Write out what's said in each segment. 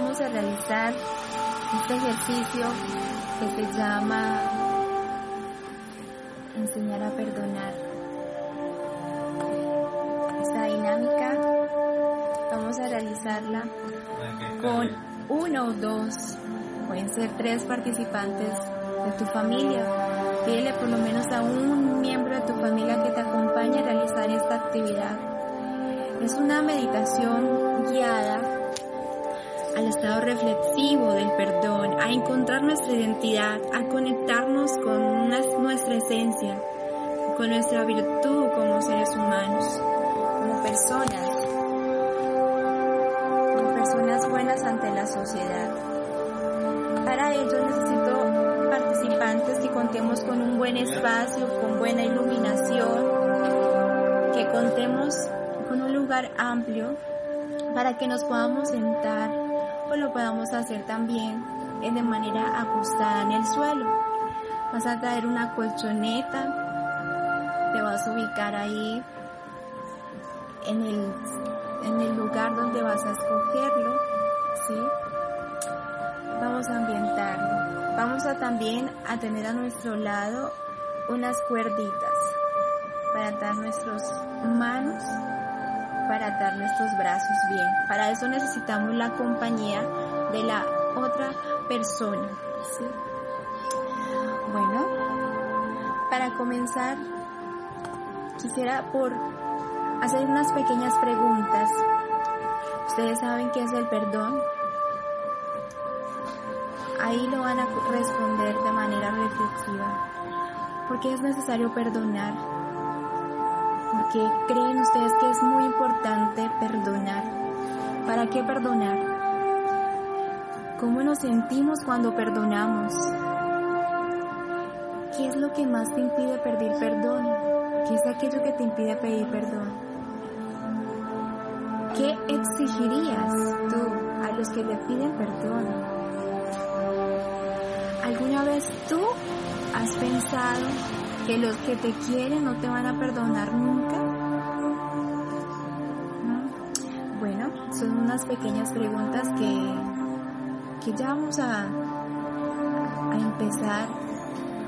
vamos a realizar este ejercicio que se llama enseñar a perdonar. Esta dinámica vamos a realizarla con uno o dos, pueden ser tres participantes de tu familia. Pídele por lo menos a un miembro de tu familia que te acompañe a realizar esta actividad. Es una meditación guiada al estado reflexivo del perdón, a encontrar nuestra identidad, a conectarnos con nuestra esencia, con nuestra virtud como seres humanos, como personas, como personas buenas ante la sociedad. Para ello necesito participantes que contemos con un buen espacio, con buena iluminación, que contemos con un lugar amplio para que nos podamos sentar o lo podamos hacer también eh, de manera acostada en el suelo. Vas a traer una colchoneta, te vas a ubicar ahí en el, en el lugar donde vas a escogerlo. Vamos a ambientarlo. Vamos a también a tener a nuestro lado unas cuerditas para atar nuestras manos, para atar nuestros brazos bien. Para eso necesitamos la compañía de la otra persona. Bueno, para comenzar, quisiera por hacer unas pequeñas preguntas. Ustedes saben qué es el perdón. Ahí lo van a responder de manera reflexiva. ¿Por qué es necesario perdonar? ¿Por qué creen ustedes que es muy importante perdonar? ¿Para qué perdonar? ¿Cómo nos sentimos cuando perdonamos? ¿Qué es lo que más te impide pedir perdón? ¿Qué es aquello que te impide pedir perdón? ¿Qué exigirías tú a los que te piden perdón? ¿Alguna vez tú has pensado que los que te quieren no te van a perdonar nunca? ¿No? Bueno, son unas pequeñas preguntas que, que ya vamos a, a empezar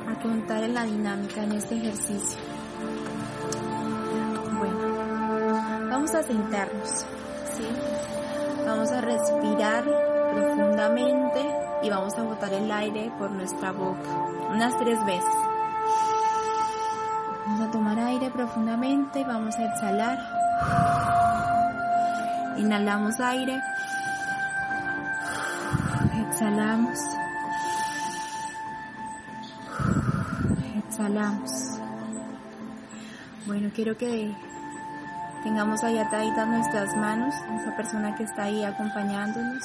a contar en la dinámica en este ejercicio. Bueno, vamos a sentarnos, ¿sí? Vamos a respirar profundamente y vamos a botar el aire por nuestra boca unas tres veces. Profundamente vamos a exhalar. Inhalamos aire. Exhalamos. Exhalamos. Bueno, quiero que tengamos ahí ataditas nuestras manos, esa persona que está ahí acompañándonos.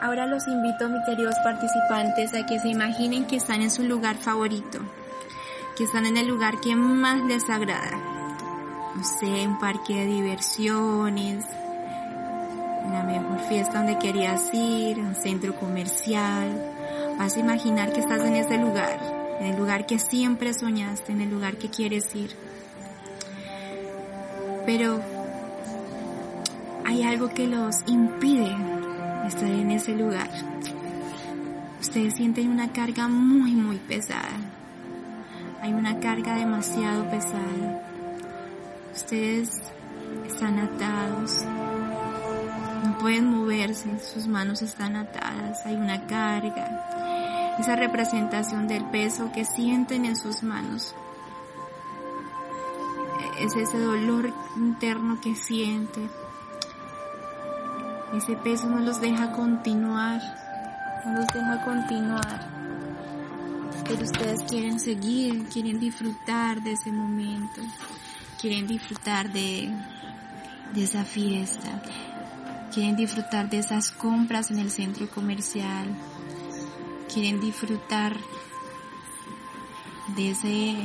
Ahora los invito, mis queridos participantes, a que se imaginen que están en su lugar favorito, que están en el lugar que más les agrada. No sé, un parque de diversiones, la mejor fiesta donde querías ir, un centro comercial. Vas a imaginar que estás en ese lugar, en el lugar que siempre soñaste, en el lugar que quieres ir. Pero hay algo que los impide estar en ese lugar. Ustedes sienten una carga muy, muy pesada. Hay una carga demasiado pesada. Ustedes están atados. No pueden moverse, sus manos están atadas. Hay una carga. Esa representación del peso que sienten en sus manos. Es ese dolor interno que sienten. Ese peso no los deja continuar, no los deja continuar. Pero ustedes quieren seguir, quieren disfrutar de ese momento, quieren disfrutar de, de esa fiesta, quieren disfrutar de esas compras en el centro comercial, quieren disfrutar de ese,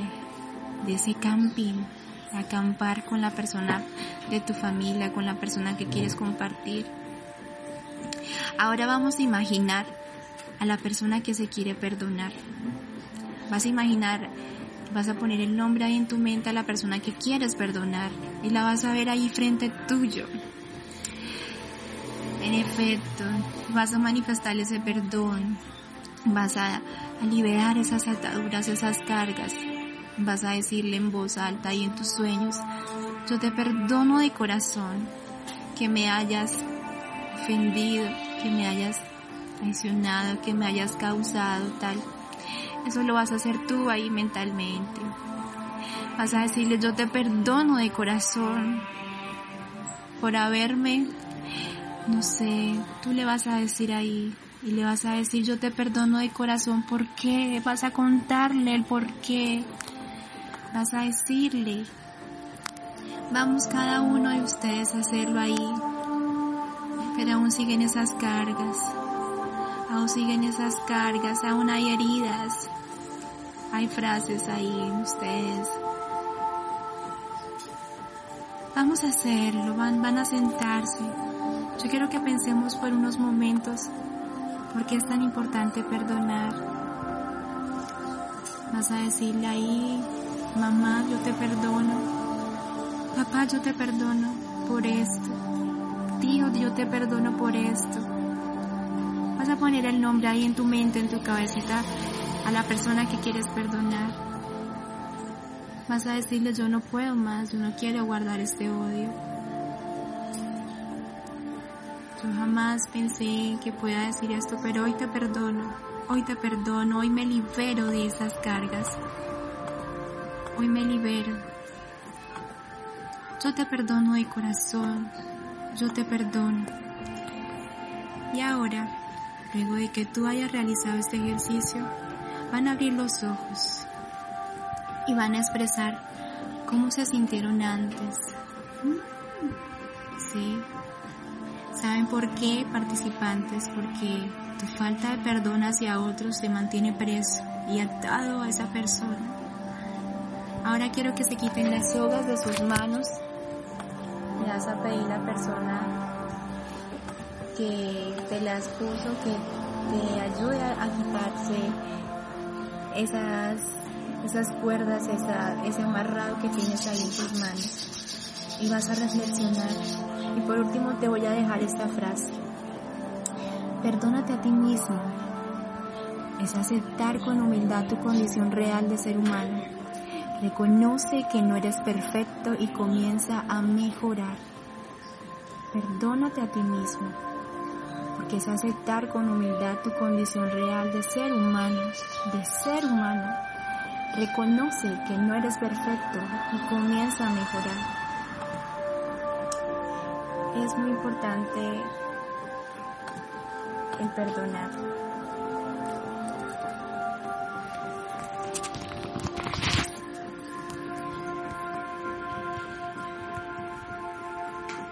de ese camping, acampar con la persona de tu familia, con la persona que quieres compartir. Ahora vamos a imaginar a la persona que se quiere perdonar. Vas a imaginar, vas a poner el nombre ahí en tu mente a la persona que quieres perdonar y la vas a ver ahí frente tuyo. En efecto, vas a manifestar ese perdón, vas a, liberar esas ataduras, esas cargas, vas a decirle en voz alta y en tus sueños, yo te perdono de corazón que me hayas ofendido, que me hayas traicionado, que me hayas causado tal. Eso lo vas a hacer tú ahí mentalmente. Vas a decirle, yo te perdono de corazón por haberme, no sé, tú le vas a decir ahí y le vas a decir, yo te perdono de corazón, ¿por qué? Vas a contarle el por qué. Vas a decirle. Vamos cada uno de ustedes a hacerlo ahí. Pero aún siguen esas cargas aún siguen esas cargas, aún hay heridas, hay frases ahí en ustedes. Vamos a hacerlo, van, van a sentarse. Yo quiero que pensemos por unos momentos por qué es tan importante perdonar. Vas a decirle ahí, mamá, yo te perdono. Papá, yo te perdono por esto. Tío, yo te perdono por esto Vas a poner el nombre ahí en tu mente, en tu cabecita, a la persona que quieres perdonar. Vas a decirle, yo no puedo más, yo no quiero guardar este odio. Yo jamás pensé que pueda decir esto, pero hoy te perdono, hoy te perdono, hoy me libero de esas cargas. Hoy me libero. Yo te perdono de corazón, yo te perdono. Y ahora, Luego de que tú hayas realizado este ejercicio, van a abrir los ojos y van a expresar cómo se sintieron antes. ¿Sí? ¿Saben por qué, participantes? Porque tu falta de perdón hacia otros te mantiene preso y atado a esa persona. Ahora quiero que se quiten las sogas de sus manos. Le vas a pedir a la persona que te las puso, que te ayude a quitarse esas, esas cuerdas, ese amarrado que tienes ahí en tus manos. Y vas a reflexionar. Y por último te voy a dejar esta frase. Perdónate a ti mismo. Es aceptar con humildad tu condición real de ser humano. Reconoce que no eres perfecto y comienza a mejorar. Perdónate a ti mismo porque es aceptar con humildad tu condición real de ser humano, de ser humano. Reconoce que no eres perfecto y comienza a mejorar. Es muy importante el perdonar.